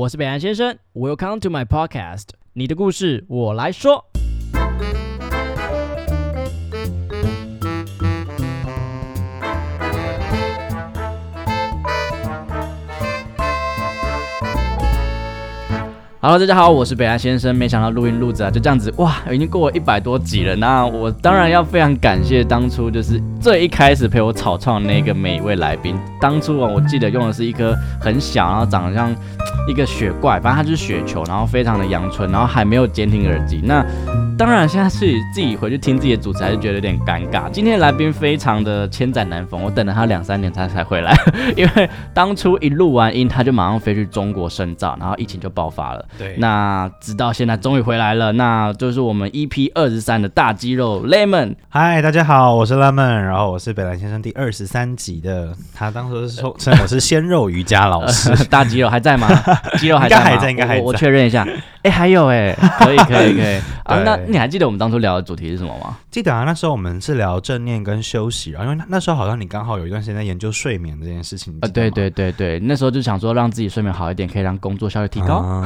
我是北岸先生，Welcome to my podcast，你的故事我来说。Hello，大家好，我是北岸先生。没想到录音录制啊，就这样子哇，已经过了一百多集了。那我当然要非常感谢当初就是最一开始陪我草创那个每一位来宾。当初啊，我记得用的是一颗很小，然后长得像一个雪怪，反正它就是雪球，然后非常的阳春，然后还没有监听耳机。那当然，现在是自己回去听自己的主持，还是觉得有点尴尬。今天来宾非常的千载难逢，我等了他两三年他才回来，因为当初一录完音，他就马上飞去中国深造，然后疫情就爆发了。对，那直到现在终于回来了，那就是我们 EP 二十三的大肌肉 Lemon。嗨，大家好，我是 Lemon，然后我是北兰先生第二十三集的，他当时是说称我是鲜肉瑜伽老师。大肌肉还在吗？肌肉还在，应该还在，应该还在。我确认一下，哎，还有哎，可以可以可以 啊，那。你还记得我们当初聊的主题是什么吗？记得啊，那时候我们是聊正念跟休息，然后因为那时候好像你刚好有一段时间在研究睡眠这件事情。啊，对对对对，那时候就想说让自己睡眠好一点，可以让工作效率提高。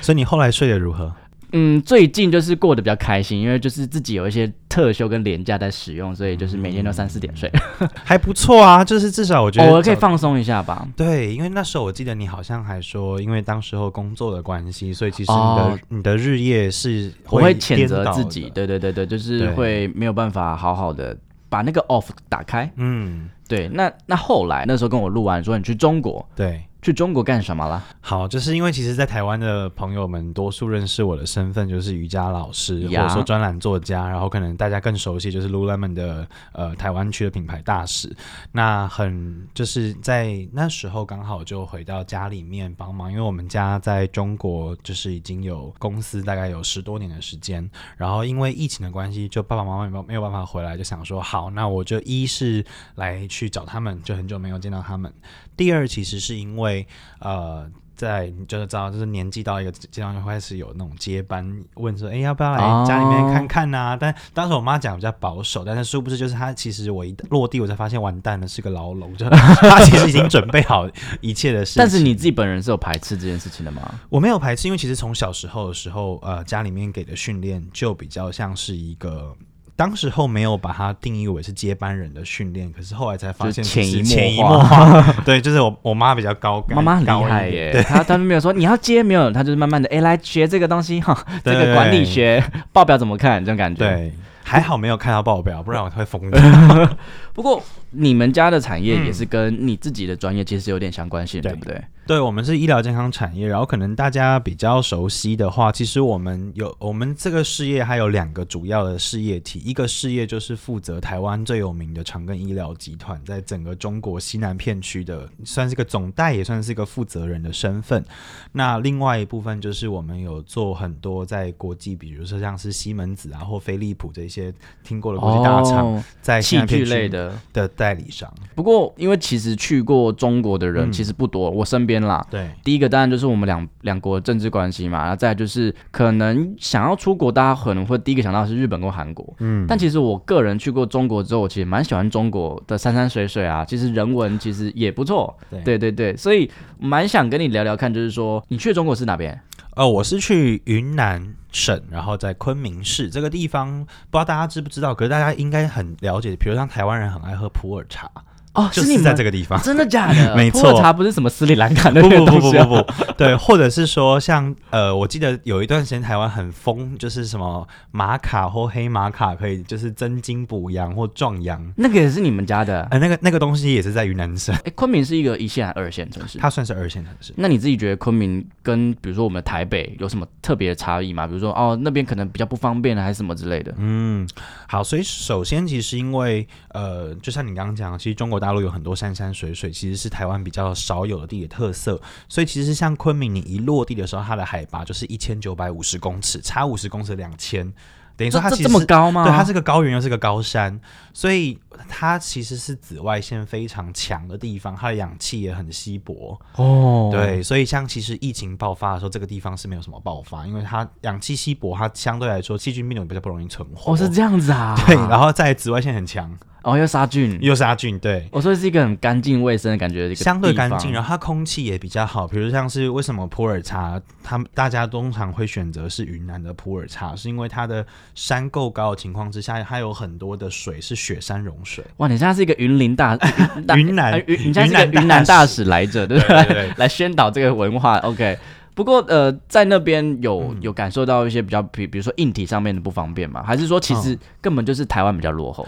所以你后来睡得如何？嗯，最近就是过得比较开心，因为就是自己有一些特休跟廉价在使用，所以就是每天都三四点睡，还不错啊。就是至少我觉得偶尔可以放松一下吧。对，因为那时候我记得你好像还说，因为当时候工作的关系，所以其实你的你的日夜是我会谴责自己，对对对对，就是会没有办法好好的把那个 off 打开。嗯，对。那那后来那时候跟我录完说你去中国，对。去中国干什么了？好，就是因为其实，在台湾的朋友们多数认识我的身份就是瑜伽老师，或者说专栏作家，然后可能大家更熟悉就是 Lululemon 的呃台湾区的品牌大使。那很就是在那时候刚好就回到家里面帮忙，因为我们家在中国就是已经有公司大概有十多年的时间，然后因为疫情的关系，就爸爸妈妈没有没有办法回来，就想说好，那我就一是来去找他们，就很久没有见到他们。第二，其实是因为，呃，在你就是知道，就是年纪到一个阶段，就开始有那种接班，问说，哎，要不要来家里面看看呐？但当时我妈讲比较保守，但是殊不知，就是她其实我一落地，我才发现完蛋了，是个牢笼，就 她其实已经准备好一切的事。但是你自己本人是有排斥这件事情的吗？我没有排斥，因为其实从小时候的时候，呃，家里面给的训练就比较像是一个。当时候没有把它定义为是接班人的训练，可是后来才发现潜移潜移默化。对，就是我我妈比较高，妈妈很厉害耶。她她没有说你要接，没有，她就是慢慢的哎来学这个东西哈，这个管理学报表怎么看这种感觉。对，还好没有看到报表，不然我会疯掉。不过你们家的产业也是跟你自己的专业其实有点相关性，对不对？对，我们是医疗健康产业，然后可能大家比较熟悉的话，其实我们有我们这个事业还有两个主要的事业体，一个事业就是负责台湾最有名的长庚医疗集团，在整个中国西南片区的，算是个总代，也算是一个负责人的身份。那另外一部分就是我们有做很多在国际，比如说像是西门子啊或飞利浦这些听过的国际大厂，在器具类的的代理商。不过，因为其实去过中国的人其实不多，我身边。啦，对，第一个当然就是我们两两国政治关系嘛，然后再就是可能想要出国，大家可能会第一个想到是日本跟韩国，嗯，但其实我个人去过中国之后，我其实蛮喜欢中国的山山水水啊，其实人文其实也不错，对。对对，所以蛮想跟你聊聊看，就是说你去中国是哪边？呃，我是去云南省，然后在昆明市这个地方，不知道大家知不知道，可是大家应该很了解，比如像台湾人很爱喝普洱茶。哦，就是在这个地方，真的假的？没错，茶不是什么斯里兰卡的不不不不不不，对，或者是说像呃，我记得有一段时间台湾很疯，就是什么玛卡或黑玛卡可以就是增精补阳或壮阳，那个也是你们家的？呃，那个那个东西也是在云南省。哎，昆明是一个一线还是二线城市？它算是二线城市。那你自己觉得昆明跟比如说我们台北有什么特别的差异吗？比如说哦，那边可能比较不方便还是什么之类的？嗯，好，所以首先其实因为呃，就像你刚刚讲，其实中国大陆有很多山。山水水其实是台湾比较少有的地理特色，所以其实像昆明，你一落地的时候，它的海拔就是一千九百五十公尺，差五十公尺两千，等于说它这么高吗？对，它是个高原又是个高山，所以它其实是紫外线非常强的地方，它的氧气也很稀薄哦。对，所以像其实疫情爆发的时候，这个地方是没有什么爆发，因为它氧气稀薄，它相对来说细菌病毒比较不容易存活。哦，是这样子啊。对，然后在紫外线很强。哦，又杀菌，又杀菌，对。我说是一个很干净卫生的感觉，相对干净，然后它空气也比较好。比如像是为什么普洱茶，他们大家通常会选择是云南的普洱茶，是因为它的山够高的情况之下，它有很多的水是雪山融水。哇，你现在是一个云林大 云南，云你现在是个云南大使来着，对不对？来宣导这个文化，OK。不过，呃，在那边有有感受到一些比较，比比如说硬体上面的不方便吗？还是说其实根本就是台湾比较落后？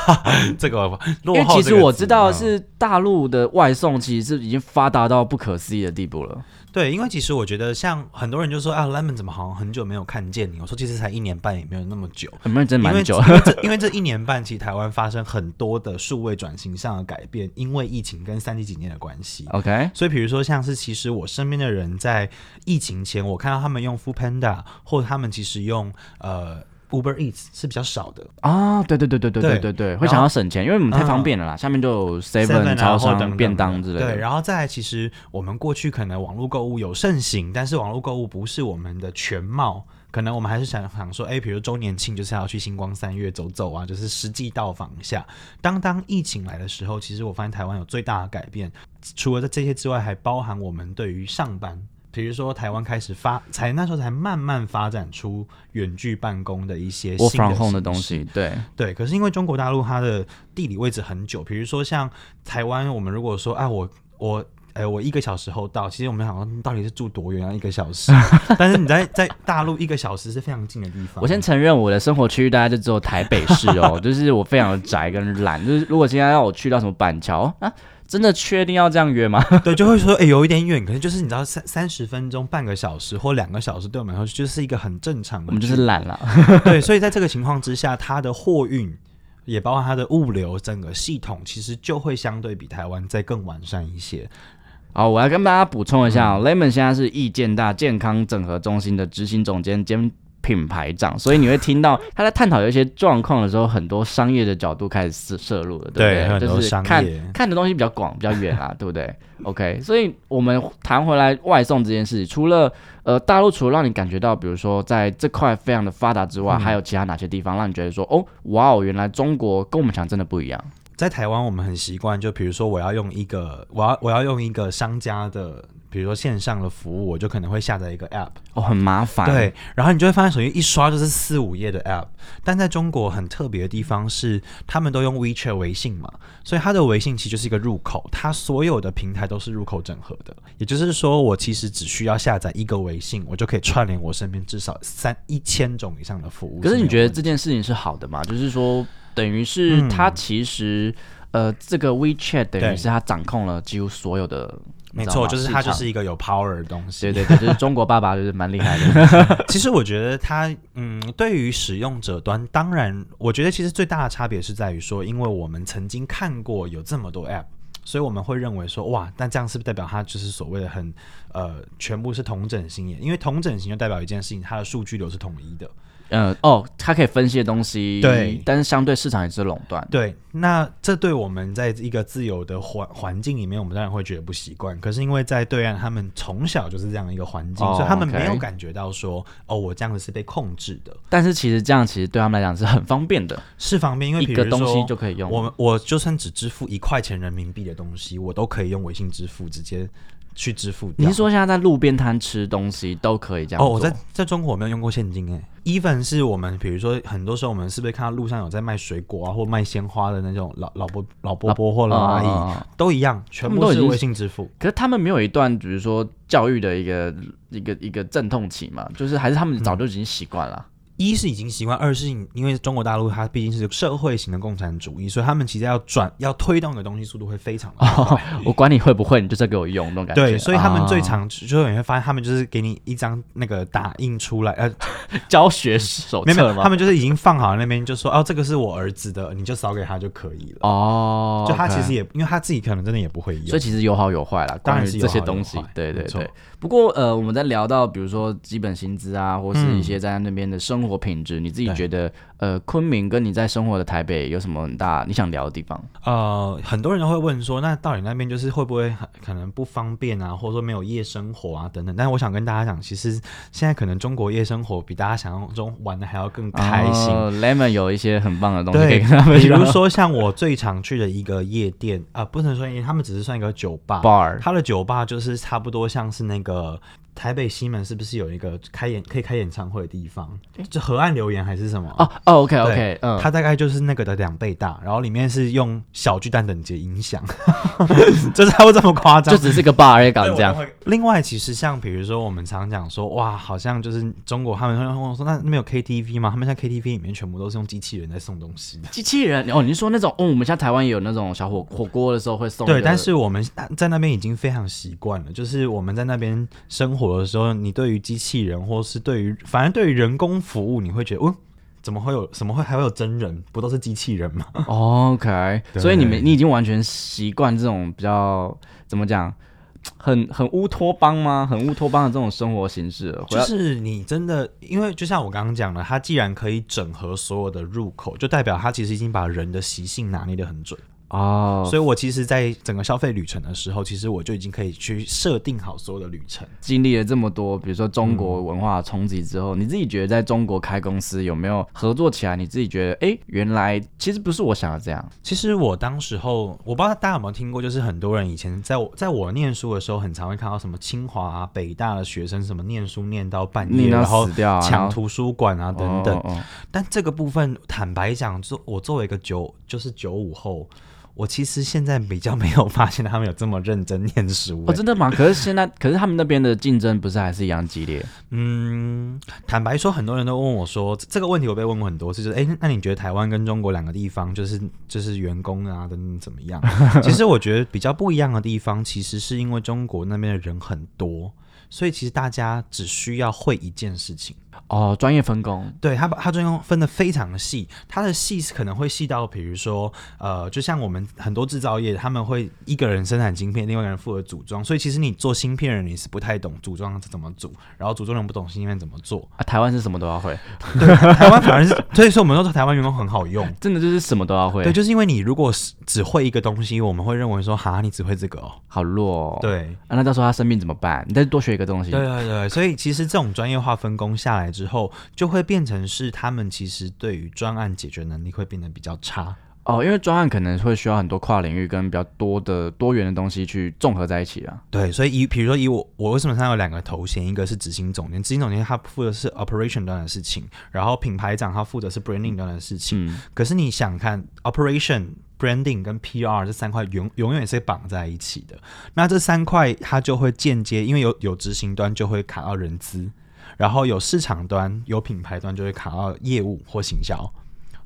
这个，因为其实我知道是大陆的外送其实是已经发达到不可思议的地步了。对，因为其实我觉得，像很多人就说啊，Lemon 怎么好像很久没有看见你？我说其实才一年半，也没有那么久，很认真蛮久。因为这因为这一年半，其实台湾发生很多的数位转型上的改变，因为疫情跟三级警戒的关系。OK，所以比如说像是其实我身边的人在疫情前，我看到他们用 Food Panda，或者他们其实用呃。Uber Eats 是比较少的啊，对对对对对对对对，会想要省钱，因为我们太方便了啦。下面就有 Seven 超商便当之类的。对，然后再来其实我们过去可能网络购物有盛行，但是网络购物不是我们的全貌，可能我们还是想想说，哎，比如周年庆就是要去星光三月走走啊，就是实际到访一下。当当疫情来的时候，其实我发现台湾有最大的改变，除了这些之外，还包含我们对于上班。比如说，台湾开始发，才那时候才慢慢发展出远距办公的一些新的东西。对对，可是因为中国大陆它的地理位置很久，比如说像台湾，我们如果说啊，我我哎，我一个小时后到，其实我们想说到底是住多远啊？一个小时，但是你在在大陆一个小时是非常近的地方。我先承认我的生活区域大概就只有台北市哦，就是我非常的宅跟懒，就是如果今天要我去到什么板桥啊。真的确定要这样约吗？对，就会说，哎，有一点远，可能就是你知道，三三十分钟、半个小时或两个小时，对我们来说就是一个很正常的。我们就是懒了。对，所以在这个情况之下，它的货运也包括它的物流整个系统，其实就会相对比台湾再更完善一些。好，我要跟大家补充一下，Lemon 现在是易健大健康整合中心的执行总监兼。品牌长，所以你会听到 他在探讨有一些状况的时候，很多商业的角度开始摄摄入了，对不对？就是看看的东西比较广、比较远啊，对不对？OK，所以我们谈回来外送这件事，除了呃大陆，除了让你感觉到，比如说在这块非常的发达之外，还有其他哪些地方让你觉得说，哦，哇哦，原来中国跟我们想真的不一样？在台湾，我们很习惯，就比如说我要用一个，我要我要用一个商家的。比如说线上的服务，我就可能会下载一个 App，哦，很麻烦。对，然后你就会发现手机一刷就是四五页的 App。但在中国很特别的地方是，他们都用 WeChat 微信嘛，所以它的微信其实就是一个入口，它所有的平台都是入口整合的。也就是说，我其实只需要下载一个微信，我就可以串联我身边至少三一千种以上的服务。可是你觉得这件事情是好的吗？就是说，等于是它其实呃，这个 WeChat 等于是它掌控了几乎所有的。没错，就是它就是一个有 power 的东西。对对对，就是中国爸爸就是蛮厉害的。其实我觉得它，嗯，对于使用者端，当然，我觉得其实最大的差别是在于说，因为我们曾经看过有这么多 app，所以我们会认为说，哇，那这样是不是代表它就是所谓的很呃，全部是同整型？因为同整型就代表一件事情，它的数据流是统一的。嗯哦，它可以分析的东西，对，但是相对市场也是垄断，对。那这对我们在一个自由的环环境里面，我们当然会觉得不习惯。可是因为在对岸，他们从小就是这样一个环境，所以他们没有感觉到说，哦，我这样子是被控制的。但是其实这样其实对他们来讲是很方便的，是方便，因为一个东西就可以用。我们我就算只支付一块钱人民币的东西，我都可以用微信支付直接。去支付？你是说现在在路边摊吃东西都可以这样？哦，我在在中国我没有用过现金诶。even 是我们，比如说很多时候我们是不是看到路上有在卖水果啊，或卖鲜花的那种老老伯老伯伯或老阿姨，都一样，全部都是微信支付。可是他们没有一段，比如说教育的一个一个一个阵痛期嘛？就是还是他们早就已经习惯了。一是已经习惯，二是因为中国大陆它毕竟是社会型的共产主义，所以他们其实要转要推动的东西速度会非常的快。我管你会不会，你就是给我用那种感觉。对，所以他们最常就是你会发现，他们就是给你一张那个打印出来呃 教学手册吗？他们就是已经放好那边，就说哦，这个是我儿子的，你就扫给他就可以了。哦，就他其实也因为他自己可能真的也不会用，所以其实有好有坏啦。当然是这些东西，对对对。不过呃，我们在聊到比如说基本薪资啊，或是一些在那边的生生活品质，你自己觉得呃，昆明跟你在生活的台北有什么很大你想聊的地方？呃，很多人都会问说，那到底那边就是会不会可能不方便啊，或者说没有夜生活啊等等？但是我想跟大家讲，其实现在可能中国夜生活比大家想象中玩的还要更开心。Lemon 有一些很棒的东西可以跟他们，比如说像我最常去的一个夜店啊，不能说因为他们只是算一个酒吧，bar，它的酒吧就是差不多像是那个。台北西门是不是有一个开演可以开演唱会的地方？就河岸留言还是什么？哦哦，OK OK，嗯，它大概就是那个的两倍大，然后里面是用小巨蛋等级音响，就是它会这么夸张，就只是个 bar 也搞这样。另外，其实像比如说我们常讲说，哇，好像就是中国他们会跟我说，那那边有 KTV 吗？他们在 KTV 里面全部都是用机器人在送东西。机器人？哦，你是说那种？哦，我们像台湾也有那种小火火锅的时候会送。对，但是我们在那边已经非常习惯了，就是我们在那边生活。的时候，你对于机器人，或是对于反正对于人工服务，你会觉得，哦，怎么会有？怎么会还会有真人？不都是机器人吗？OK，所以你们你已经完全习惯这种比较怎么讲，很很乌托邦吗？很乌托邦的这种生活形式。就是你真的，因为就像我刚刚讲的，它既然可以整合所有的入口，就代表它其实已经把人的习性拿捏的很准。哦，所以我其实，在整个消费旅程的时候，其实我就已经可以去设定好所有的旅程。经历了这么多，比如说中国文化冲击之后，你自己觉得在中国开公司有没有合作起来？你自己觉得，哎，原来其实不是我想的这样。其实我当时候，我不知道大家有没有听过，就是很多人以前在我在我念书的时候，很常会看到什么清华、啊、北大的学生什么念书念到半夜，然后抢图书馆啊等等。但这个部分，坦白讲，做我作为一个九，就是九五后。我其实现在比较没有发现他们有这么认真念书。哦，真的吗？可是现在，可是他们那边的竞争不是还是一样激烈？嗯，坦白说，很多人都问我说这个问题，我被问过很多次，就是哎，那你觉得台湾跟中国两个地方，就是就是员工啊等等怎么样？其实我觉得比较不一样的地方，其实是因为中国那边的人很多。所以其实大家只需要会一件事情哦，专业分工。对他把他专业分的非常细，他的细是可能会细到，比如说呃，就像我们很多制造业，他们会一个人生产晶片，另外一个人负责组装。所以其实你做芯片人，你是不太懂组装怎么组，然后组装人不懂芯片怎么做 啊。台湾是什么都要会，对，台湾反而是，所以说我们都说台湾员工很好用，真的就是什么都要会。对，就是因为你如果是只会一个东西，我们会认为说，哈，你只会这个哦，好弱。哦对，啊，那到时候他生病怎么办？你再多学一个东西。对对对，所以其实这种专业化分工下来之后，就会变成是他们其实对于专案解决能力会变得比较差哦，因为专案可能会需要很多跨领域跟比较多的多元的东西去综合在一起啊。对，所以以比如说以我我为什么上有两个头衔，一个是执行总监，执行总监他负责是 operation 端的事情，然后品牌长他负责是 branding 端的事情。嗯，可是你想看 operation。branding 跟 PR 这三块永永远是绑在一起的，那这三块它就会间接，因为有有执行端就会卡到人资，然后有市场端有品牌端就会卡到业务或行销。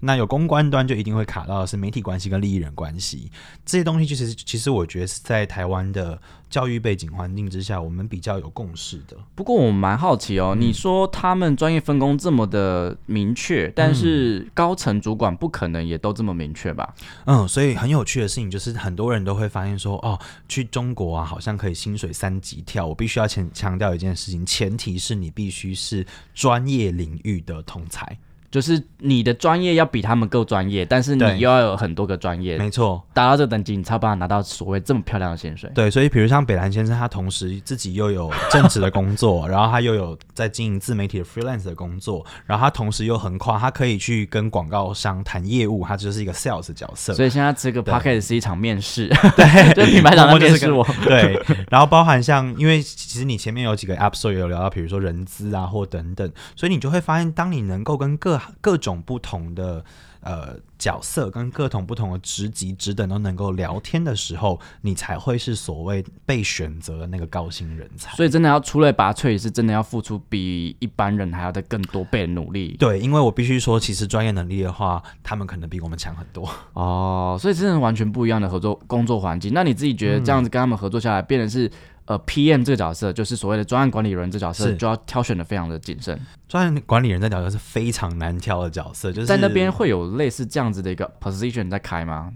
那有公关端就一定会卡到的是媒体关系跟利益人关系这些东西，其实其实我觉得是在台湾的教育背景环境之下，我们比较有共识的。不过我蛮好奇哦，你说他们专业分工这么的明确，但是高层主管不可能也都这么明确吧？嗯，所以很有趣的事情就是，很多人都会发现说，哦，去中国啊，好像可以薪水三级跳。我必须要强强调一件事情，前提是你必须是专业领域的通才。就是你的专业要比他们够专业，但是你又要有很多个专业，没错，达到这等级，你才有办法拿到所谓这么漂亮的薪水。对，所以比如像北兰先生，他同时自己又有正职的工作，然后他又有在经营自媒体的 freelance 的工作，然后他同时又横跨，他可以去跟广告商谈业务，他就是一个 sales 角色。所以现在这个 p o c k e t 是一场面试，对，就是品牌长在面试我。对，然后包含像，因为其实你前面有几个 episode 有聊到，比如说人资啊或等等，所以你就会发现，当你能够跟各各种不同的呃角色跟各种不同的职级职等都能够聊天的时候，你才会是所谓被选择的那个高薪人才。所以真的要出类拔萃，是真的要付出比一般人还要的更多倍的努力。对，因为我必须说，其实专业能力的话，他们可能比我们强很多。哦，所以真的完全不一样的合作工作环境。那你自己觉得这样子跟他们合作下来，变成是？呃，PM 这个角色，就是所谓的专案管理人这角色，是就要挑选的非常的谨慎。专案管理人这角色是非常难挑的角色，就是在那边会有类似这样子的一个 position 在开吗？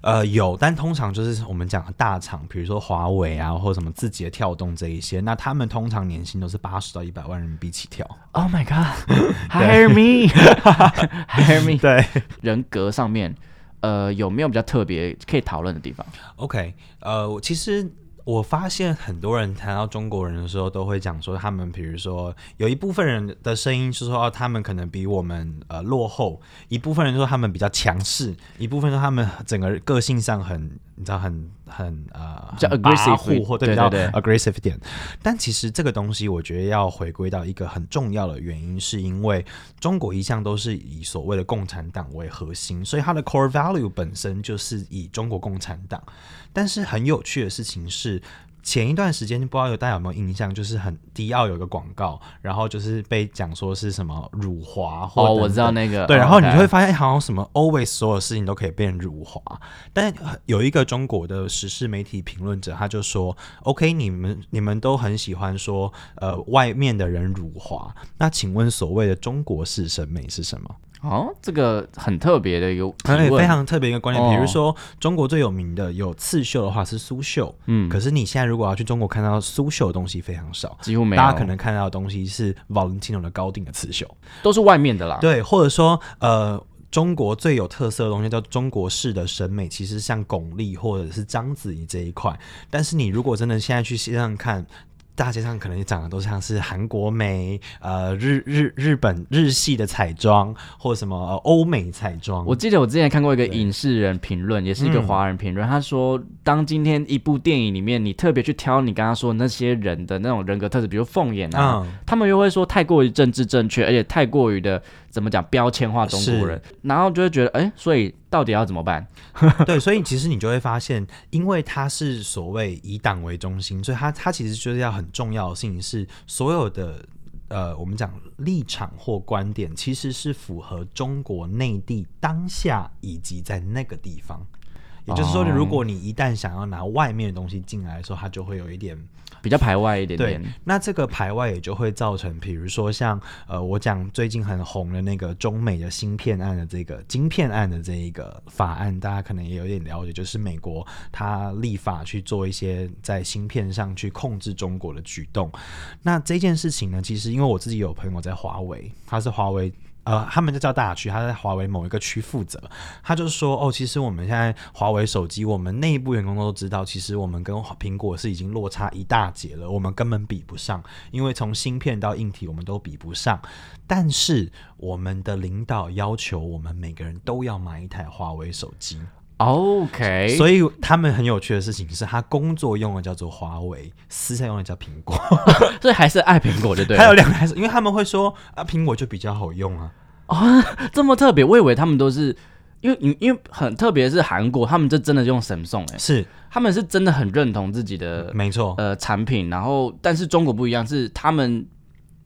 呃，有，但通常就是我们讲的大厂，比如说华为啊，或者什么字节跳动这一些，那他们通常年薪都是八十到一百万人民币起跳。Oh my god，hire me，hire me。对 人格上面，呃，有没有比较特别可以讨论的地方？，OK，呃，我其实我发现很多人谈到中国人的时候，都会讲说他们，比如说有一部分人的声音是说、哦、他们可能比我们呃落后，一部分人说他们比较强势，一部分说他们整个个性上很，你知道很很呃比较很跋 aggressive 扈或比较对对对 aggressive 一点。但其实这个东西，我觉得要回归到一个很重要的原因，是因为中国一向都是以所谓的共产党为核心，所以它的 core value 本身就是以中国共产党。但是很有趣的事情是。前一段时间不知道有大家有没有印象，就是很迪奥有个广告，然后就是被讲说是什么辱华或哦，等我知道那个，对，哦然后你就会发现好像什么 always 所有事情都可以变辱华，但有一个中国的时事媒体评论者他就说，OK，你们你们都很喜欢说呃外面的人辱华，那请问所谓的中国式审美是什么？哦，这个很特别的一个提问，而且非常特别一个观点，比如哦说中国最有名的有刺绣的话是苏绣，嗯，可是你现在如果要去中国看到苏绣的东西非常少。几乎没有，大家可能看到的东西是 Valentino 的高定的刺绣，都是外面的啦。对，或者说呃，中国最有特色的东西叫中国式的审美，其实像巩俐或者是章子怡这一块。但是你如果真的现在去线上看，大街上可能长得都像是韩国美、呃日日日本日系的彩妆，或者什么呃欧美彩妆。我记得我之前看过一个影视人评论，也是一个嗯。华人评论，他说，当今天一部电影里面，你特别去挑你刚刚说的那些人的那种人格特质，比如凤眼啊，嗯，他们又会说太过于政治正确，而且太过于的怎么讲标签化中国人，然后就会觉得，哎，所以到底要怎么办？对，所以其实你就会发现，因为它是所谓以党为中心，所以它它其实就是要很重要的事情是所有的。呃，我们讲立场或观点，其实是符合中国内地当下以及在那个地方。也就是说，哦如果你一旦想要拿外面的东西进来的时候，它就会有一点比较排外一点点。，那这个排外也就会造成，比如说像呃，我讲最近很红的那个中美的芯片案的这个晶片案的这一个法案，大家可能也有点了解，就是美国它立法去做一些在芯片上去控制中国的举动。那这件事情呢，其实因为我自己有朋友在华为，他是华为。呃，他们就叫大区，他在华为某一个区负责。他就说，哦，其实我们现在华为手机，我们内部员工都知道，其实我们跟苹果是已经落差一大截了，我们根本比不上，因为从芯片到硬体我们都比不上。但是我们的领导要求我们每个人都要买一台华为手机，OK，所以他们很有趣的事情是，他工作用的叫做华为，私下用的叫苹果。所以还是爱苹果，就对了。还有两台手，因为他们会说啊，苹果就比较好用啊。这么特别，我以为他们都是。因为因因为很特别是韩国，他们就真的用 Samsung 哎、是，他们是真的很认同自己的没错。呃产品，然后但是中国不一样，是他们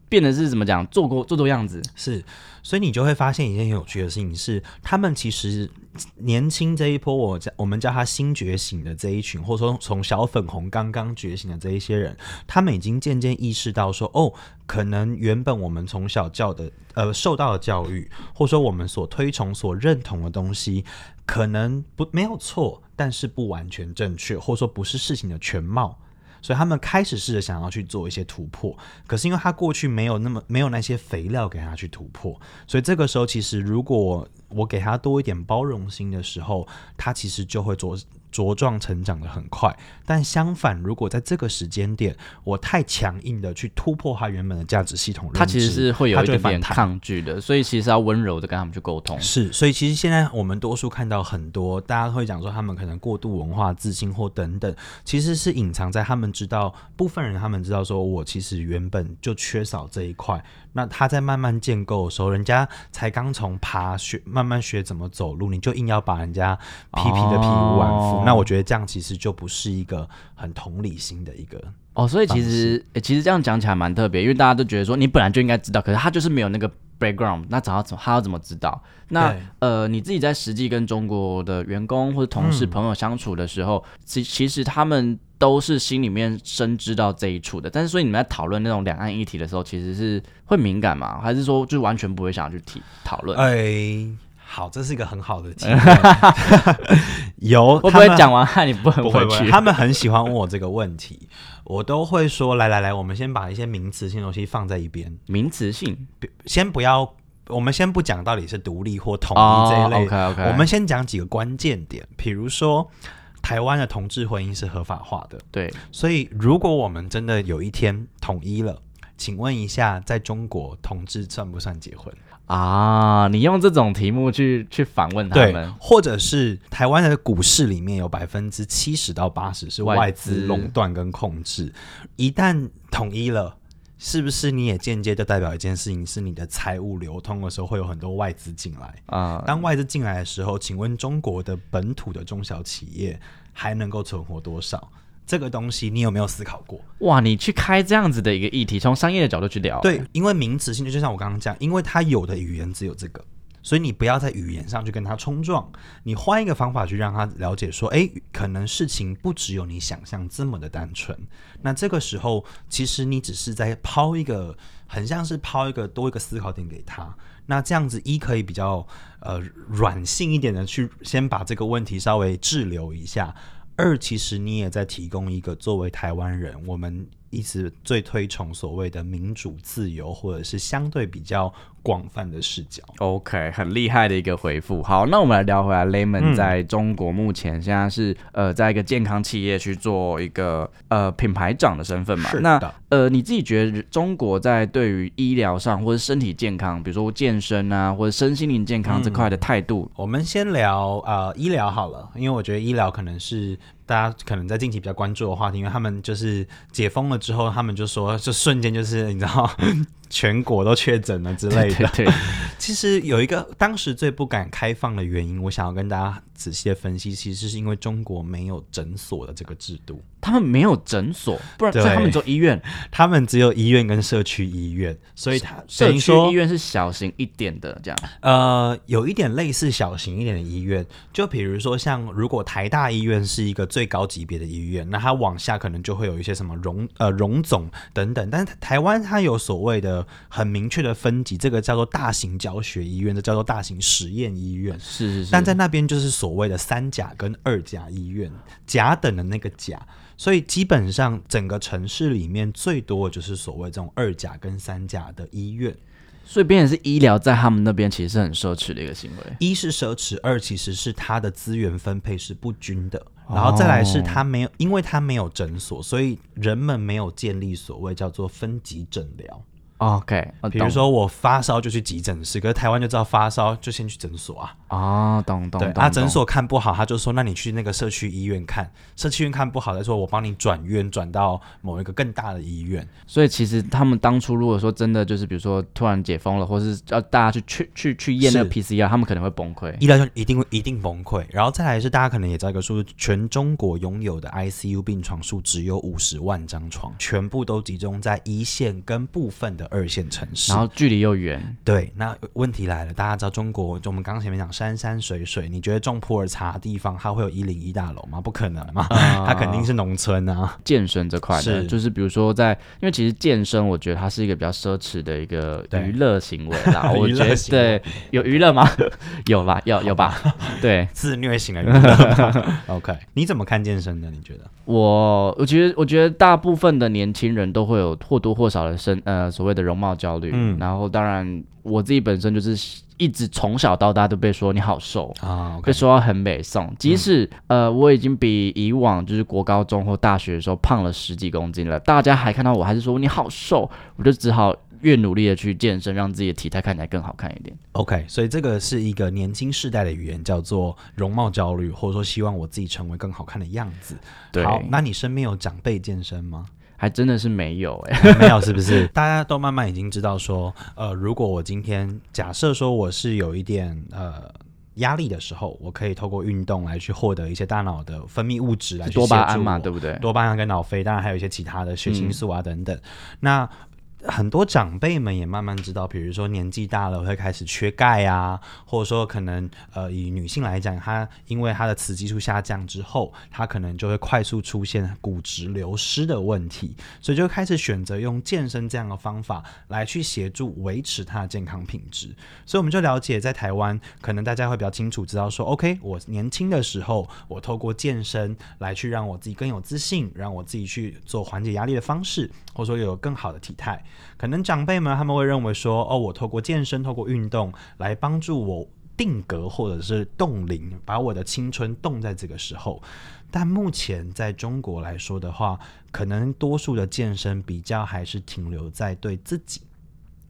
变得是怎么讲，做过做做样子，是，所以你就会发现一件很有趣的事情是，他们其实年轻这一波，我叫我们叫他新觉醒的这一群，或者说从小粉红刚刚觉醒的这一些人，他们已经渐渐意识到说，哦，可能原本我们从小教的呃受到的教育，或者说我们所推崇、所认同的东西，可能不没有错，但是不完全正确，或者说不是事情的全貌。所以他们开始试着想要去做一些突破，可是因为他过去没有那么没有那些肥料给他去突破，所以这个时候其实如果我给他多一点包容心的时候，他其实就会做茁壮成长的很快。但相反，如果在这个时间点我太强硬的去突破他原本的价值系统认知，他其实是会有一点抗拒的，所以其实要温柔的跟他们去沟通。是，所以其实现在我们多数看到很多，大家会讲说他们可能过度文化自信或等等，其实是隐藏在他们知道部分人他们知道说我其实原本就缺少这一块，那他在慢慢建构的时候，人家才刚从爬学慢慢学怎么走路，你就硬要把人家批评的皮无完肤，哦那我觉得这样其实就不是一个很同理心的一个。哦，所以其方实、诶其实这样讲起来蛮特别，因为大家都觉得说你本来就应该知道，可是他就是没有那个 background，那找他怎么他要怎么知道？那呃，你自己在实际跟中国的员工或者同事、嗯朋友相处的时候，其其实他们都是心里面深知到这一处的。但是，所以你们在讨论那种两岸议题的时候，其实是会敏感吗？还是说就完全不会想要去提讨论？哎，好，这是一个很好的机会。有会不会讲完害你不很回去？他们很喜欢问我这个问题，我都会说：来来来，我们先把一些名词性东西放在一边。名词性，先不要。我们先不讲到底是独立或统一这一类。我们先讲几个关键点，比如说台湾的同志婚姻是合法化的，对。所以如果我们真的有一天统一了，请问一下，在中国同志算不算结婚啊？你用这种题目去去反问他们，或者是台湾的股市里面有百分之七十到八十是外资垄断跟控制，一旦统一了。是不是你也间接就代表一件事情，是你的财务流通的时候会有很多外资进来啊？当外资进来的时候，请问中国的本土的中小企业还能够存活多少？这个东西你有没有思考过？哇，你去开这样子的一个议题，从商业的角度去聊，对，因为名词性就像我刚刚讲，因为它有的语言只有这个。所以你不要在语言上去跟他冲撞，你换一个方法去让他了解，说，诶，可能事情不只有你想象这么的单纯。那这个时候，其实你只是在抛一个，很像是抛一个多一个思考点给他。那这样子一可以比较呃软性一点的去先把这个问题稍微滞留一下，二其实你也在提供一个作为台湾人，我们一直最推崇所谓的民主自由，或者是相对比较。广泛的视角，OK，很厉害的一个回复。好，那我们来聊回来，Lemon 在中国目前现在是呃，在一个健康企业去做一个呃品牌长的身份嘛？那呃，你自己觉得中国在对于医疗上或者身体健康，比如说健身啊，或者身心灵健康这块的态度？我们先聊呃医疗好了，因为我觉得医疗可能是大家可能在近期比较关注的话题，因为他们就是解封了之后，他们就说就瞬间就是你知道。全国都确诊了之类的。对，其实有一个当时最不敢开放的原因，我想要跟大家仔细的分析，其实是因为中国没有诊所的这个制度。他们没有诊所，不然所以他们只有医院。他们只有医院跟社区医院，所以他社区医院是小型一点的这样。呃，有一点类似小型一点的医院，就比如说像如果台大医院是一个最高级别的医院，那它往下可能就会有一些什么荣呃荣总等等。但是台湾它有所谓的很明确的分级，这个叫做大型教学医院，这叫做大型实验医院。是是是。但在那边就是所谓的三甲跟二甲医院，甲等的那个甲。所以基本上整个城市里面最多的就是所谓这种二甲跟三甲的医院，所以变成是医疗在他们那边其实是很奢侈的一个行为。一是奢侈，二其实是它的资源分配是不均的，然后再来是它没有，因为它没有诊所，所以人们没有建立所谓叫做分级诊疗。OK，比如说我发烧就去急诊室，可是台湾就知道发烧就先去诊所啊。哦，懂懂。对，他诊所看不好，他就说那你去那个社区医院看，社区医院看不好，再说我帮你转院转到某一个更大的医院。所以其实他们当初如果说真的就是比如说突然解封了，或是要大家去去去去验那个 PCR，他们可能会崩溃，医疗就一定会一定崩溃。然后再来是大家可能也知道一个数字，全中国拥有的 ICU 病床数只有五十万张床，全部都集中在一线跟部分的二线城市。然后距离又远，对，那问题来了，大家知道中国，就我们刚刚前面讲山山水水，你觉得种普洱茶的地方它会有一零一大楼吗？不可能嘛，它肯定是农村啊。健身这块的，就是比如说在，因为其实健身，我觉得它是一个比较奢侈的一个娱乐行为啦。我觉得对，有娱乐吗？有吧，有有吧？对，自虐型的娱乐。OK，你怎么看健身的？你觉得？我我觉得，我觉得大部分的年轻人都会有或多或少的身呃所谓的容貌焦虑。嗯，然后当然我自己本身就是一直从小到大都被说你好瘦啊，被说很美宋。即使呃我已经比以往就是国高中或大学的时候胖了十几公斤了，大家还看到我还是说你好瘦，我就只好。越努力的去健身，让自己的体态看起来更好看一点。OK，所以这个是一个年轻世代的语言，叫做容貌焦虑，或者说希望我自己成为更好看的样子。好，那你身边有长辈健身吗？还真的是没有哎，没有是不是？大家都慢慢已经知道说，呃，如果我今天假设说我是有一点呃压力的时候，我可以透过运动来去获得一些大脑的分泌物质来多巴胺嘛，对不对？多巴胺跟脑啡，当然还有一些其他的血清素啊等等。那很多长辈们也慢慢知道，比如说年纪大了会开始缺钙啊，或者说可能呃以女性来讲，她因为她的雌激素下降之后，她可能就会快速出现骨质流失的问题，所以就开始选择用健身这样的方法来去协助维持她的健康品质。所以我们就了解，在台湾可能大家会比较清楚知道说，OK，我年轻的时候我透过健身来去让我自己更有自信，让我自己去做缓解压力的方式，或者说有更好的体态。可能长辈们他们会认为说，哦，我透过健身、透过运动来帮助我定格或者是冻龄，把我的青春冻在这个时候。但目前在中国来说的话，可能多数的健身比较还是停留在对自己。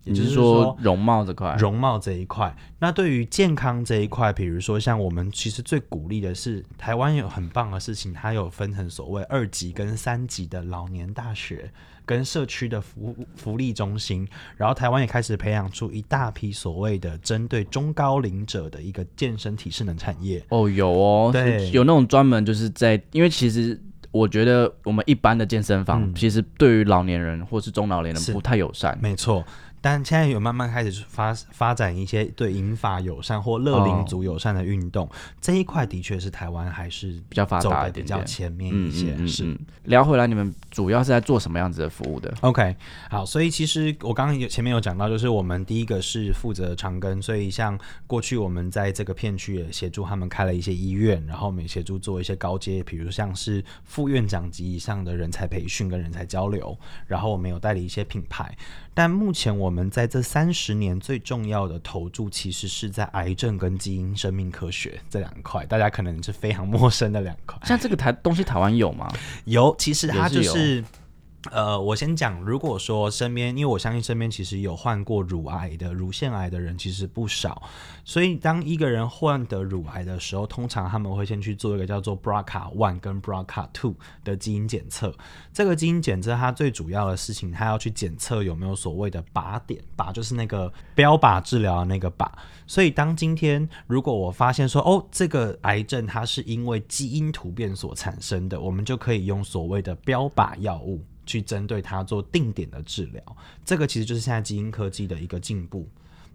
也就是说，容貌这块，容貌这一块。那对于健康这一块，比如说像我们其实最鼓励的是，台湾有很棒的事情，它有分成所谓二级跟三级的老年大学跟社区的福福利中心，然后台湾也开始培养出一大批所谓的针对中高龄者的一个健身体适能产业。哦，有哦，对，有那种专门就是在，因为其实我觉得我们一般的健身房，其实对于老年人或是中老年人不太友善。没错。但现在有慢慢开始发发展一些对银发友善或乐龄族友善的运动，这一块的确是台湾还是比较发达一点，比较前面一些。是聊回来，你们主要是在做什么样子的服务的？OK，好，所以其实我刚刚有前面有讲到，就是我们第一个是负责长庚，所以像过去我们在这个片区也协助他们开了一些医院，然后我们也协助做一些高阶，比如像是副院长级以上的人才培训跟人才交流，然后我们有代理一些品牌。但目前我们在这三十年最重要的投注，其实是在癌症跟基因生命科学这两块，大家可能是非常 陌生的两块。像这个台东西，台湾有吗？有，其实它就是。呃，我先讲，如果说身边，因为我相信身边其实有患过乳癌的、乳腺癌的人其实不少，所以当一个人患得乳癌的时候，通常他们会先去做一个叫做 BRCA one 跟 BRCA two 的基因检测。这个基因检测它最主要的事情，它要去检测有没有所谓的靶点，靶就是那个标靶治疗的那个靶。所以当今天如果我发现说，哦，这个癌症它是因为基因突变所产生的，我们就可以用所谓的标靶药物。去针对它做定点的治疗，这个其实就是现在基因科技的一个进步。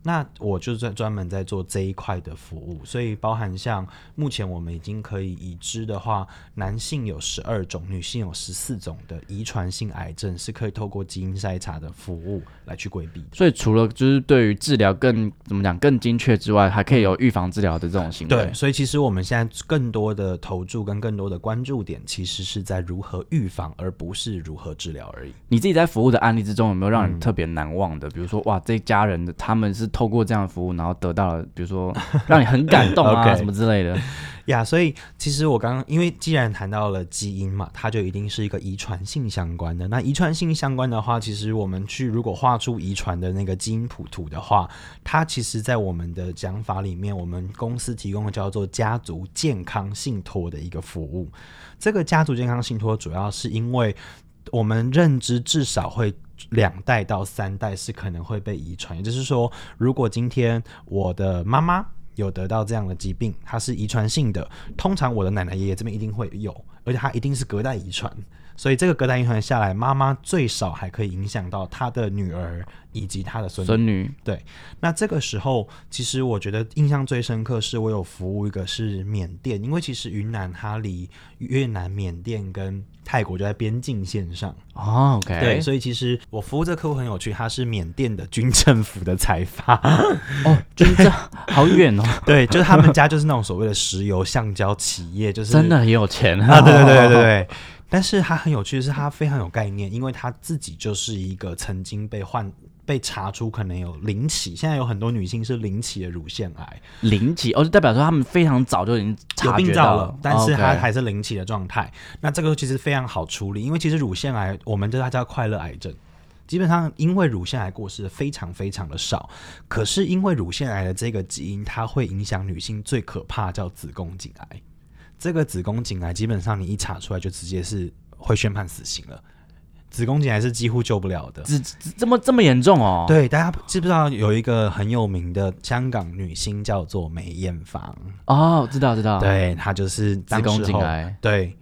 那我就专专门在做这一块的服务，所以包含像目前我们已经可以已知的话，男性有十二种，女性有十四种的遗传性癌症是可以透过基因筛查的服务来去规避。所以除了就是对于治疗更怎么讲更精确之外，还可以有预防治疗的这种行为。对，所以其实我们现在更多的投注跟更多的关注点，其实是在如何预防，而不是如何治疗而已。你自己在服务的案例之中，有没有让人特别难忘的？比如说，哇，这家人的他们是。透过这样的服务，然后得到了，比如说 让你很感动啊 什么之类的呀。所以其实我刚刚，因为既然谈到了基因嘛，它就一定是一个遗传性相关的。那遗传性相关的话，其实我们去如果画出遗传的那个基因谱图的话，它其实在我们的讲法里面，我们公司提供的叫做家族健康信托的一个服务。这个家族健康信托主要是因为我们认知至少会。两代到三代是可能会被遗传，也就是说，如果今天我的妈妈有得到这样的疾病，它是遗传性的，通常我的奶奶爷爷这边一定会有，而且它一定是隔代遗传。所以这个隔代遗传下来，妈妈最少还可以影响到她的女儿以及她的孙孙女。对，那这个时候，其实我觉得印象最深刻是我有服务一个是缅甸，因为其实云南它离越南、缅甸跟泰国就在边境线上。哦，OK。对，所以其实我服务这个客户很有趣，他是缅甸的军政府的财阀。哦，军政好远哦。对，就是他们家就是那种所谓的石油橡胶企业，就是真的很有钱啊。对对对对对。但是他很有趣的是，他非常有概念，因为他自己就是一个曾经被患被查出可能有零起，现在有很多女性是零起的乳腺癌，零起哦，就代表说他们非常早就已经有病灶了，但是他还是零起的状态。那这个其实非常好处理，因为其实乳腺癌我们叫它叫快乐癌症，基本上因为乳腺癌过世的非常非常的少，可是因为乳腺癌的这个基因，它会影响女性最可怕叫子宫颈癌。这个子宫颈癌基本上你一查出来就直接是会宣判死刑了，子宫颈癌是几乎救不了的，这这么这么严重哦？对，大家知不知道有一个很有名的香港女星叫做梅艳芳？哦，知道知道，对她就是子宫颈癌，对。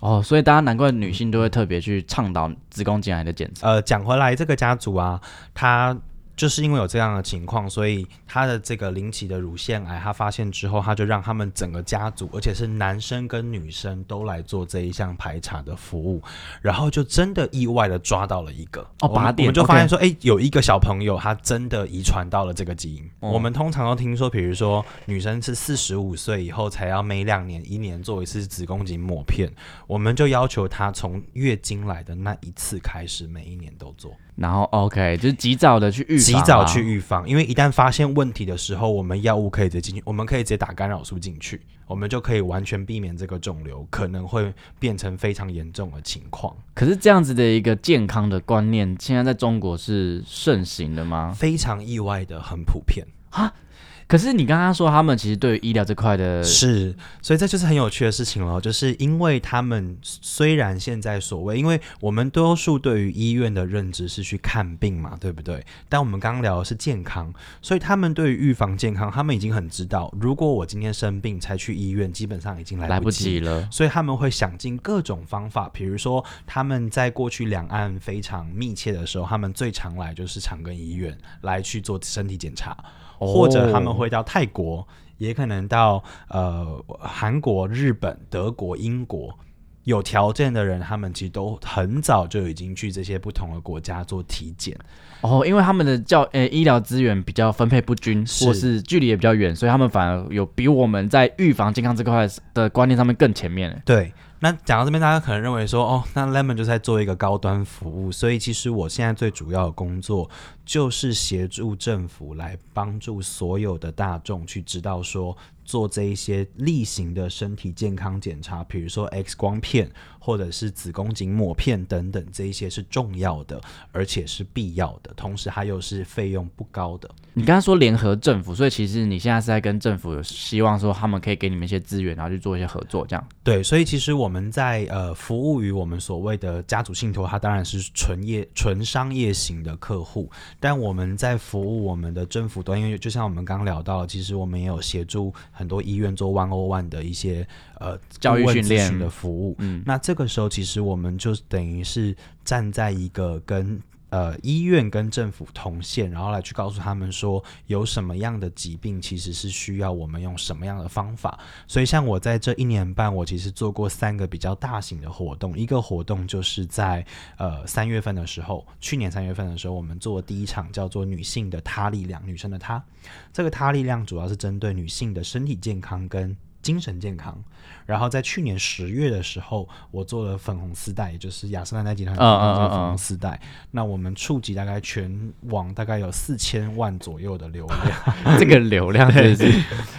哦，所以大家难怪女性都会特别去倡导子宫颈癌的检查。呃，讲回来，这个家族啊，他。就是因为有这样的情况，所以他的这个林奇的乳腺癌，他发现之后，他就让他们整个家族，而且是男生跟女生都来做这一项排查的服务，然后就真的意外的抓到了一个哦，靶点，我们就发现说，哎，有一个小朋友他真的遗传到了这个基因。我们通常都听说，比如说女生是四十五岁以后才要每两年一年做一次子宫颈抹片，我们就要求她从月经来的那一次开始，每一年都做。然后 OK，就是及早的去预及早去预防，因为一旦发现问题的时候，我们药物可以直接进去，我们可以直接打干扰素进去，我们就可以完全避免这个肿瘤可能会变成非常严重的情况。可是这样子的一个健康的观念，现在在中国是盛行的吗？非常意外的，很普遍啊。可是你刚刚说他们其实对于医疗这块的是，所以这就是很有趣的事情了。就是因为他们虽然现在所谓，因为我们多数对于医院的认知是去看病嘛，对不对？但我们刚刚聊的是健康，所以他们对于预防健康，他们已经很知道，如果我今天生病才去医院，基本上已经来不及了。所以他们会想尽各种方法，比如说他们在过去两岸非常密切的时候，他们最常来就是长庚医院来去做身体检查。或者他们会到泰国，也可能到呃韩国、日本、德国、英国，有条件的人，他们其实都很早就已经去这些不同的国家做体检。哦，因为他们的教呃医疗资源比较分配不均，或是距离也比较远，所以他们反而有比我们在预防健康这块的观念上面更前面。对。那讲到这边，大家可能认为说，哦，那 Lemon 就在做一个高端服务，所以其实我现在最主要的工作就是协助政府来帮助所有的大众去知道说。做这一些例行的身体健康检查，比如说 X 光片或者是子宫颈抹片等等，这一些是重要的，而且是必要的，同时它又是费用不高的。你刚刚说联合政府，所以其实你现在是在跟政府有希望说他们可以给你们一些资源，然后去做一些合作，这样。对，所以其实我们在呃服务于我们所谓的家族信托，它当然是纯业纯商业型的客户，但我们在服务我们的政府端，因为就像我们刚聊到，其实我们也有协助。很多医院做 One O One 的一些呃教育训练的服务，嗯，那这个时候其实我们就等于是站在一个跟呃医院跟政府同线，然后来去告诉他们说有什么样的疾病其实是需要我们用什么样的方法。所以像我在这一年半，我其实做过三个比较大型的活动。一个活动就是在呃三月份的时候，去年三月份的时候，我们做第一场叫做女性的她力量，女生的她。这个她力量主要是针对女性的身体健康跟精神健康。然后在去年十月的时候，我做了粉红丝带，也就是雅诗兰黛集团的粉红丝带。那我们触及大概全网大概有四千万左右的流量，这个流量真是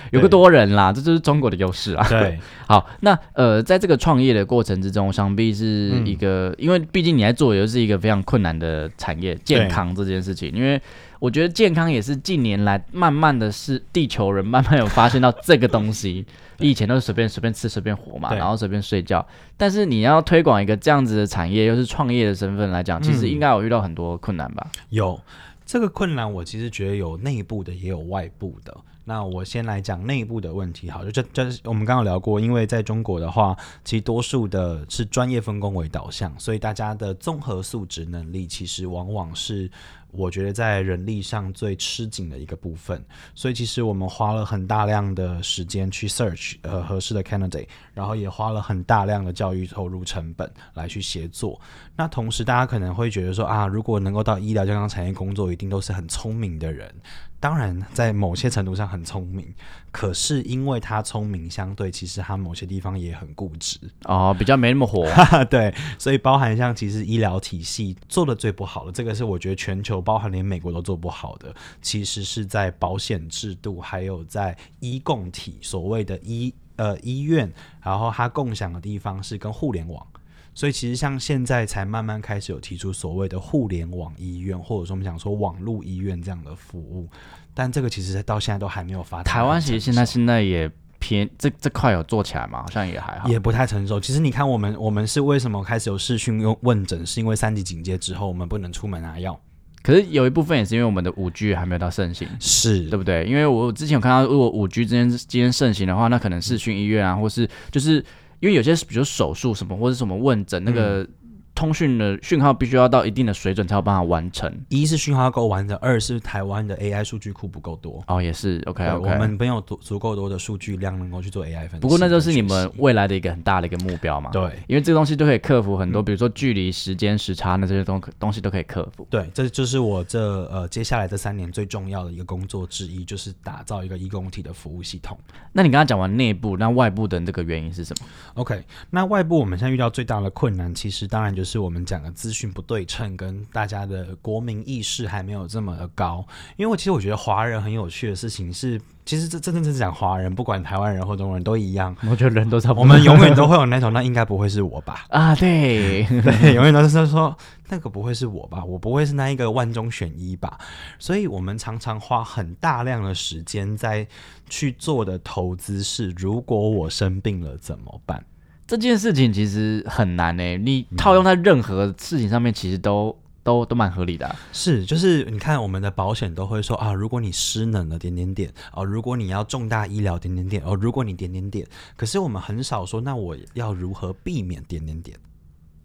有个多人啦，这就是中国的优势啊。对，好，那呃，在这个创业的过程之中，想必是一个，因为毕竟你在做，又是一个非常困难的产业，健康这件事情，因为。我觉得健康也是近年来慢慢的是地球人慢慢有发现到这个东西。以前都是随便随便吃随便活嘛，然后随便睡觉。但是你要推广一个这样子的产业，又是创业的身份来讲，其实应该有遇到很多困难吧？有这个困难，我其实觉得有内部的，也有外部的。那我先来讲内部的问题，好，就这这我们刚刚聊过，因为在中国的话，其实多数的是专业分工为导向，所以大家的综合素质能力其实往往是。我觉得在人力上最吃紧的一个部分，所以其实我们花了很大量的时间去 search 呃合适的 candidate，然后也花了很大量的教育投入成本来去协作。那同时大家可能会觉得说啊，如果能够到医疗健康产业工作，一定都是很聪明的人。当然，在某些程度上很聪明，可是因为他聪明，相对其实他某些地方也很固执哦，比较没那么活。对，所以包含像其实医疗体系做的最不好的，这个是我觉得全球包含连美国都做不好的，其实是在保险制度，还有在医共体所谓的医呃医院，然后它共享的地方是跟互联网。所以其实像现在才慢慢开始有提出所谓的互联网医院，或者说我们讲说网络医院这样的服务，但这个其实到现在都还没有发展。台湾其实现在现在也偏这这块有做起来嘛，好像也还好，也不太成熟。其实你看我们我们是为什么开始有视讯用问诊，是因为三级警戒之后我们不能出门拿药。可是有一部分也是因为我们的五 G 还没有到盛行，是对不对？因为我之前有看到，如果五 G 之间之间盛行的话，那可能视讯医院啊，或是就是。因为有些比如手术什么或者什么问诊那个。通讯的讯号必须要到一定的水准才有办法完成。一是讯号够完整，二是台湾的 AI 数据库不够多。哦，也是 OK OK。我们没有足足够多的数据量能够去做 AI 分析。不过那就是你们未来的一个很大的一个目标嘛。对，因为这个东西都可以克服很多，比如说距离、时间、时差那这些东东西都可以克服。对，这就是我这呃接下来这三年最重要的一个工作之一，就是打造一个一公体的服务系统。那你刚刚讲完内部，那外部的这个原因是什么？OK，那外部我们现在遇到最大的困难，其实当然就是我们讲的。资讯不对称，跟大家的国民意识还没有这么的高。因为我其实我觉得华人很有趣的事情是，其实这真正是讲华人，不管台湾人或中国人都一样。我觉得人都差不多，我们永远都会有那种，那应该不会是我吧？啊，对对，永远都是说那个不会是我吧？我不会是那一个万中选一吧？所以我们常常花很大量的时间在去做的投资是，如果我生病了怎么办？这件事情其实很难呢，你套用在任何事情上面，其实都都都蛮合理的。是，就是你看我们的保险都会说啊，如果你失能了，点点点哦，如果你要重大医疗，点点点哦，如果你点点点，可是我们很少说，那我要如何避免点点点。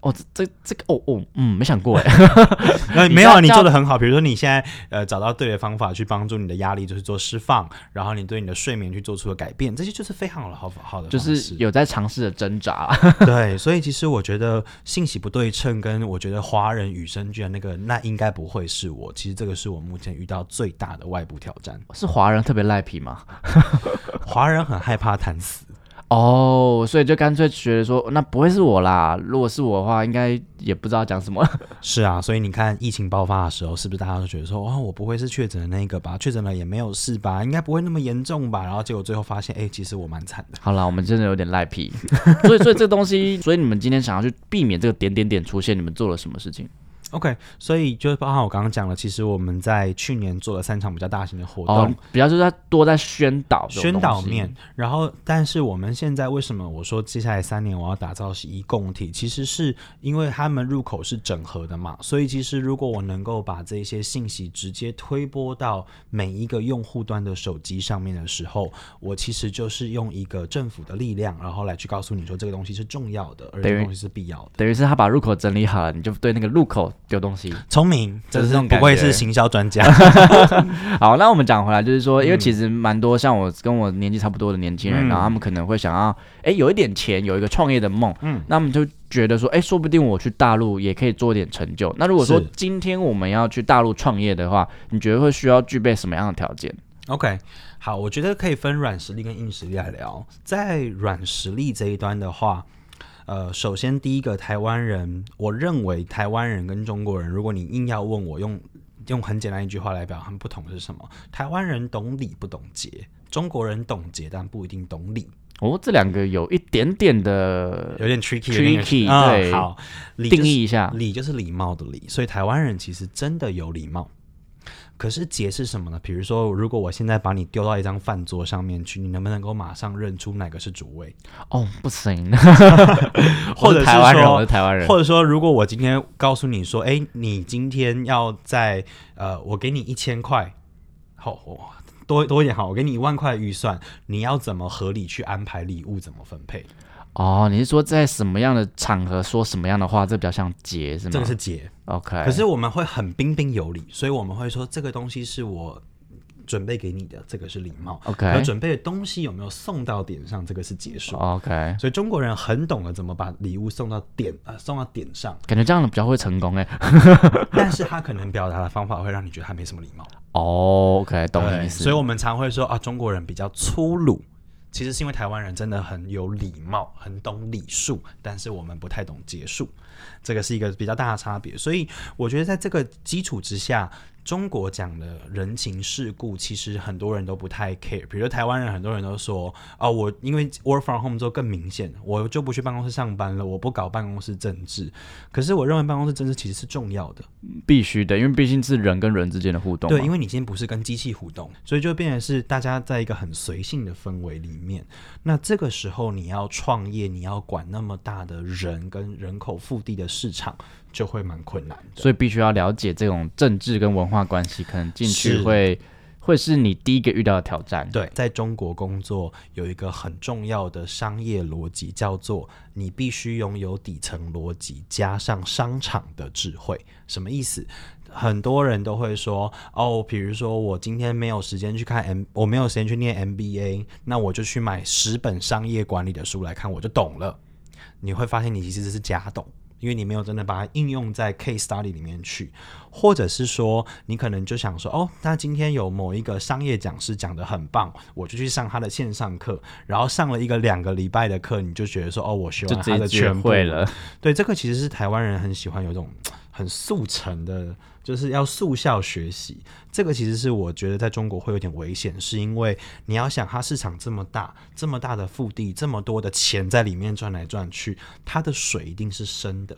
哦，这这这个哦哦，嗯，没想过哎，那没有，你做的很好。比如说你现在呃找到对的方法去帮助你的压力，就是做释放，然后你对你的睡眠去做出了改变，这些就是非常好的好的，就是有在尝试的挣扎。对，所以其实我觉得信息不对称，跟我觉得华人与生俱来那个，那应该不会是我。其实这个是我目前遇到最大的外部挑战。是华人特别赖皮吗？华人很害怕谈死。哦，所以就干脆觉得说，那不会是我啦。如果是我的话，应该也不知道讲什么。是啊，所以你看疫情爆发的时候，是不是大家都觉得说，哇，我不会是确诊的那个吧？确诊了也没有事吧？应该不会那么严重吧？然后结果最后发现，哎，其实我蛮惨的。好啦，我们真的有点赖皮。所以，所以这东西，所以你们今天想要去避免这个点点点出现，你们做了什么事情？OK，所以就包含我刚刚讲了，其实我们在去年做了三场比较大型的活动，比较就是在多在宣导宣导面。然后，但是我们现在为什么我说接下来三年我要打造是一共体，其实是因为他们入口是整合的嘛。所以其实如果我能够把这些信息直接推播到每一个用户端的手机上面的时候，我其实就是用一个政府的力量，然后来去告诉你说这个东西是重要的，而这个东西是必要的。等于是他把入口整理好了，你就对那个入口。丢东西，聪明，这是不会是行销专家。好，那我们讲回来，就是说，因为其实蛮多像我跟我年纪差不多的年轻人，然后他们可能会想要，哎，有一点钱，有一个创业的梦，嗯，那么就觉得说，哎，说不定我去大陆也可以做点成就。那如果说今天我们要去大陆创业的话，你觉得会需要具备什么样的条件？OK，好，我觉得可以分软实力跟硬实力来聊。在软实力这一端的话。呃，首先第一个台湾人，我认为台湾人跟中国人，如果你硬要问我用用很简单一句话来表，他们不同是什么？台湾人懂礼不懂节，中国人懂节但不一定懂礼。哦，这两个有一点点的有点 tricky tricky，对，好，定义一下，礼就是礼貌的礼，所以台湾人其实真的有礼貌。可是解是什么呢？比如说，如果我现在把你丢到一张饭桌上面去，你能不能够马上认出哪个是主位？哦，不行。或者台湾人，我是台湾人。或者说，如果我今天告诉你说，哎，你今天要在呃，我给你一千块，好，多多一点好，我给你一万块预算，你要怎么合理去安排礼物，怎么分配？哦，你是说在什么样的场合说什么样的话，这比较像节是吗？这个是节，OK。可是我们会很彬彬有礼，所以我们会说这个东西是我准备给你的，这个是礼貌，OK。而准备的东西有没有送到点上，这个是结束，OK。所以中国人很懂得怎么把礼物送到点啊，送到点上，感觉这样的比较会成功哎。但是他可能表达的方法会让你觉得他没什么礼貌。哦，OK，懂意思。所以我们常会说啊，中国人比较粗鲁。其实是因为台湾人真的很有礼貌，很懂礼数，但是我们不太懂结束，这个是一个比较大的差别。所以我觉得在这个基础之下。中国讲的人情世故，其实很多人都不太 care。比如台湾人，很多人都说：“哦，我因为 work from home 之后更明显，我就不去办公室上班了，我不搞办公室政治。”可是我认为办公室政治其实是重要的，必须的，因为毕竟是人跟人之间的互动。对，因为你今天不是跟机器互动，所以就变成是大家在一个很随性的氛围里面。那这个时候你要创业，你要管那么大的人跟人口腹地的市场。就会蛮困难，所以必须要了解这种政治跟文化关系，可能进去会会是你第一个遇到的挑战。对，在中国工作有一个很重要的商业逻辑，叫做你必须拥有底层逻辑加上商场的智慧。什么意思？很多人都会说，哦，比如说我今天没有时间去看 M，我没有时间去念 MBA，那我就去买十本商业管理的书来看，我就懂了。你会发现你其实是假懂。因为你没有真的把它应用在 case study 里面去，或者是说你可能就想说，哦，那今天有某一个商业讲师讲的很棒，我就去上他的线上课，然后上了一个两个礼拜的课，你就觉得说，哦，我学完他的全会了。对，这个其实是台湾人很喜欢有种很速成的。就是要速效学习，这个其实是我觉得在中国会有点危险，是因为你要想它市场这么大，这么大的腹地，这么多的钱在里面转来转去，它的水一定是深的。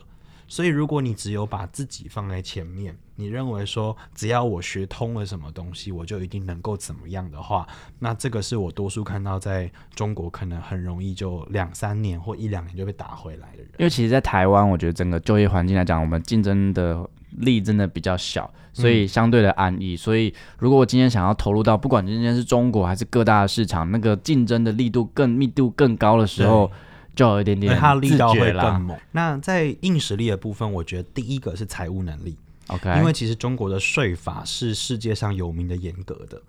所以如果你只有把自己放在前面，你认为说只要我学通了什么东西，我就一定能够怎么样的话，那这个是我多数看到在中国可能很容易就两三年或一两年就被打回来的人。因为其实，在台湾，我觉得整个就业环境来讲，我们竞争的。力真的比较小，所以相对的安逸。所以如果我今天想要投入到不管今天是中国还是各大的市场，那个竞争的力度更密度更高的时候，就有一点点它力道会更猛。那在硬实力的部分，我觉得第一个是财务能力。OK，因为其实中国的税法是世界上有名的严格的，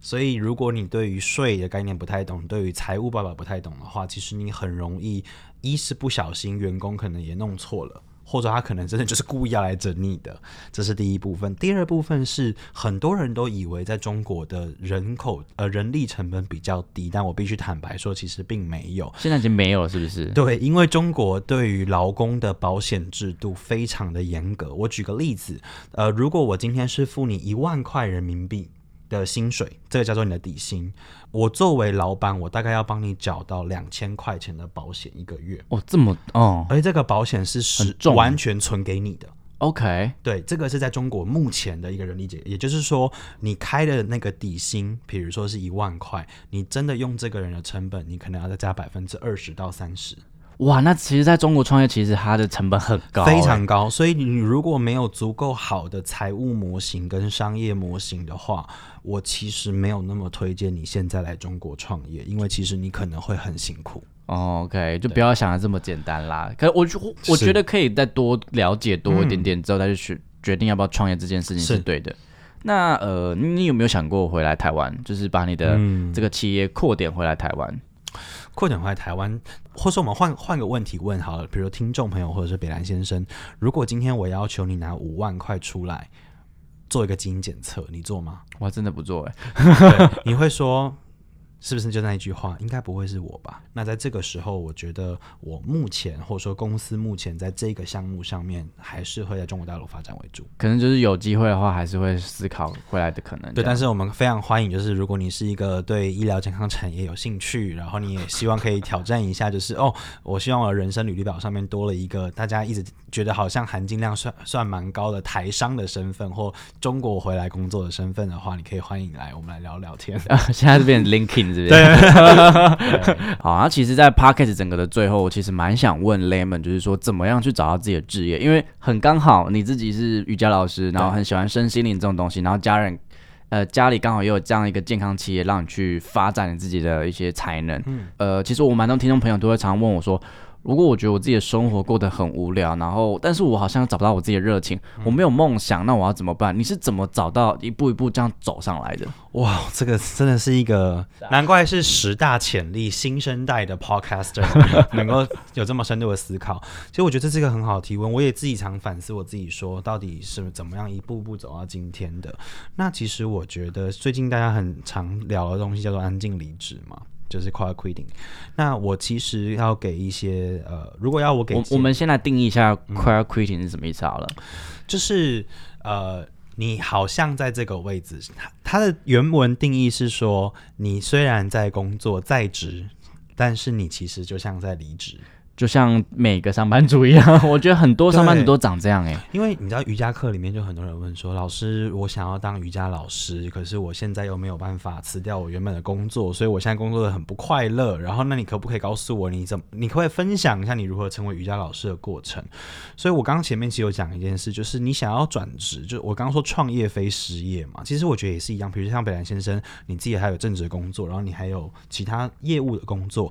所以如果你对于税的概念不太懂，对于财务爸爸不太懂的话，其实你很容易一是不小心，员工可能也弄错了。或者他可能真的就是故意要来整你的，这是第一部分。第二部分是很多人都以为在中国的人口呃人力成本比较低，但我必须坦白说，其实并没有。现在已经没有了，是不是？对，因为中国对于劳工的保险制度非常的严格。我举个例子，呃，如果我今天是付你一万块人民币。的薪水，这个叫做你的底薪。我作为老板，我大概要帮你缴到两千块钱的保险一个月。哦，这么哦，而且这个保险是是完全存给你的。OK，对，这个是在中国目前的一个人力解，也就是说，你开的那个底薪，比如说是一万块，你真的用这个人的成本，你可能要再加百分之二十到三十。哇，那其实，在中国创业，其实它的成本很高，非常高。所以，你如果没有足够好的财务模型跟商业模型的话，我其实没有那么推荐你现在来中国创业，因为其实你可能会很辛苦。OK，就不要想的这么简单啦。可我我觉得可以再多了解多一点点之后，再去决决定要不要创业这件事情是对的。那呃，你有没有想过回来台湾，就是把你的这个企业扩点回来台湾？扩展回来台湾，或者说我们换换个问题问好了，比如听众朋友或者是北兰先生，如果今天我要求你拿五万块出来做一个基因检测，你做吗？我真的不做哎，你会说？是不是就那一句话？应该不会是我吧？那在这个时候，我觉得我目前或者说公司目前在这个项目上面，还是会在中国大陆发展为主。可能就是有机会的话，还是会思考回来的可能。对，但是我们非常欢迎，就是如果你是一个对医疗健康产业有兴趣，然后你也希望可以挑战一下，就是哦，我希望我的人生履历表上面多了一个大家一直觉得好像含金量算算蛮高的台商的身份，或中国回来工作的身份的话，你可以欢迎来，我们来聊聊天。现在这边 linking。对，好啊。其实，在 podcast 整个的最后，我其实蛮想问 Lemon，就是说怎么样去找到自己的职业？因为很刚好你自己是瑜伽老师，然后很喜欢身心灵这种东西，然后家人呃家里刚好也有这样一个健康企业，让你去发展你自己的一些才能。嗯，呃，其实我蛮多听众朋友都会常问我说。如果我觉得我自己的生活过得很无聊，然后但是我好像找不到我自己的热情，我没有梦想，那我要怎么办？你是怎么找到一步一步这样走上来的？哇，这个真的是一个难怪是十大潜力新生代的 podcaster 能够有这么深度的思考。其实我觉得这是一个很好的提问，我也自己常反思我自己，说到底是怎么样一步步走到今天的。那其实我觉得最近大家很常聊的东西叫做安静离职嘛。就是 quiet quitting。那我其实要给一些呃，如果要我给，我我们先来定义一下 quiet quitting 是什么意思好了。就是呃，你好像在这个位置，它它的原文定义是说，你虽然在工作在职，但是你其实就像在离职。就像每个上班族一样，我觉得很多上班族都长这样哎。因为你知道瑜伽课里面就很多人问说，老师，我想要当瑜伽老师，可是我现在又没有办法辞掉我原本的工作，所以我现在工作的很不快乐。然后，那你可不可以告诉我，你怎么，你可不可以分享一下你如何成为瑜伽老师的过程？所以我刚刚前面其实有讲一件事，就是你想要转职，就我刚刚说创业非失业嘛，其实我觉得也是一样。比如像北兰先生，你自己还有正职工作，然后你还有其他业务的工作。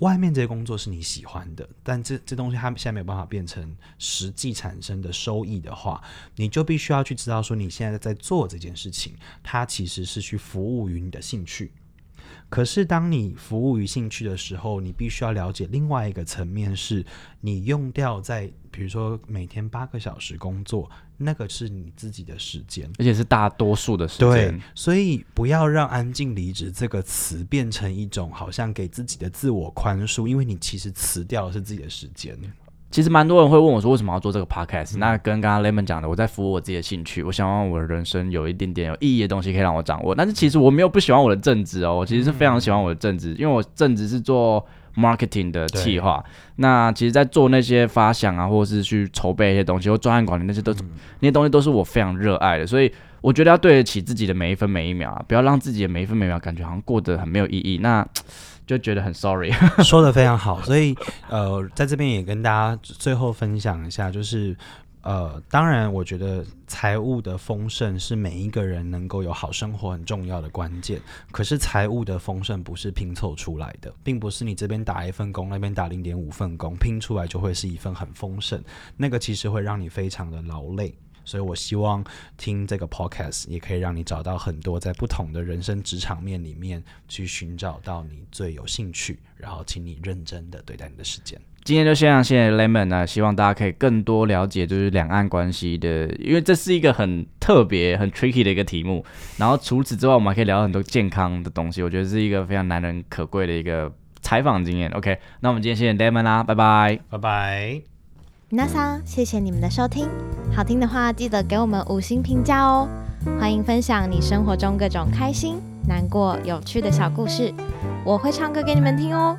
外面这些工作是你喜欢的，但这这东西它现在没有办法变成实际产生的收益的话，你就必须要去知道说你现在在做这件事情，它其实是去服务于你的兴趣。可是当你服务于兴趣的时候，你必须要了解另外一个层面，是你用掉在比如说每天八个小时工作。那个是你自己的时间，而且是大多数的时间。对，所以不要让“安静离职”这个词变成一种好像给自己的自我宽恕，因为你其实辞掉的是自己的时间。其实蛮多人会问我说，为什么要做这个 podcast？那跟刚刚 Lemon 讲的，我在服务我自己的兴趣，我想让我的人生有一点点有意义的东西可以让我掌握。但是其实我没有不喜欢我的正职哦，我其实是非常喜欢我的正职，因为我正职是做。Marketing 的计划，那其实，在做那些发想啊，或者是去筹备一些东西，或专案管理那些，都那些东西都是我非常热爱的。所以，我觉得要对得起自己的每一分每一秒啊，不要让自己的每一分每一秒感觉好像过得很没有意义，那 就觉得很 sorry。说的非常好，所以呃，在这边也跟大家最后分享一下，就是。呃，当然，我觉得财务的丰盛是每一个人能够有好生活很重要的关键。可是，财务的丰盛不是拼凑出来的，并不是你这边打一份工，那边打零点五份工，拼出来就会是一份很丰盛。那个其实会让你非常的劳累。所以我希望听这个 podcast 也可以让你找到很多在不同的人生职场面里面去寻找到你最有兴趣，然后请你认真的对待你的时间。今天就先谢谢 Lemon 呢，希望大家可以更多了解就是两岸关系的，因为这是一个很特别、很 tricky 的一个题目。然后除此之外，我们还可以聊很多健康的东西，我觉得是一个非常难能可贵的一个采访经验。OK，那我们今天谢谢 Lemon 啦，拜拜，拜拜。那桑，谢谢你们的收听，好听的话记得给我们五星评价哦。欢迎分享你生活中各种开心、难过、有趣的小故事，我会唱歌给你们听哦。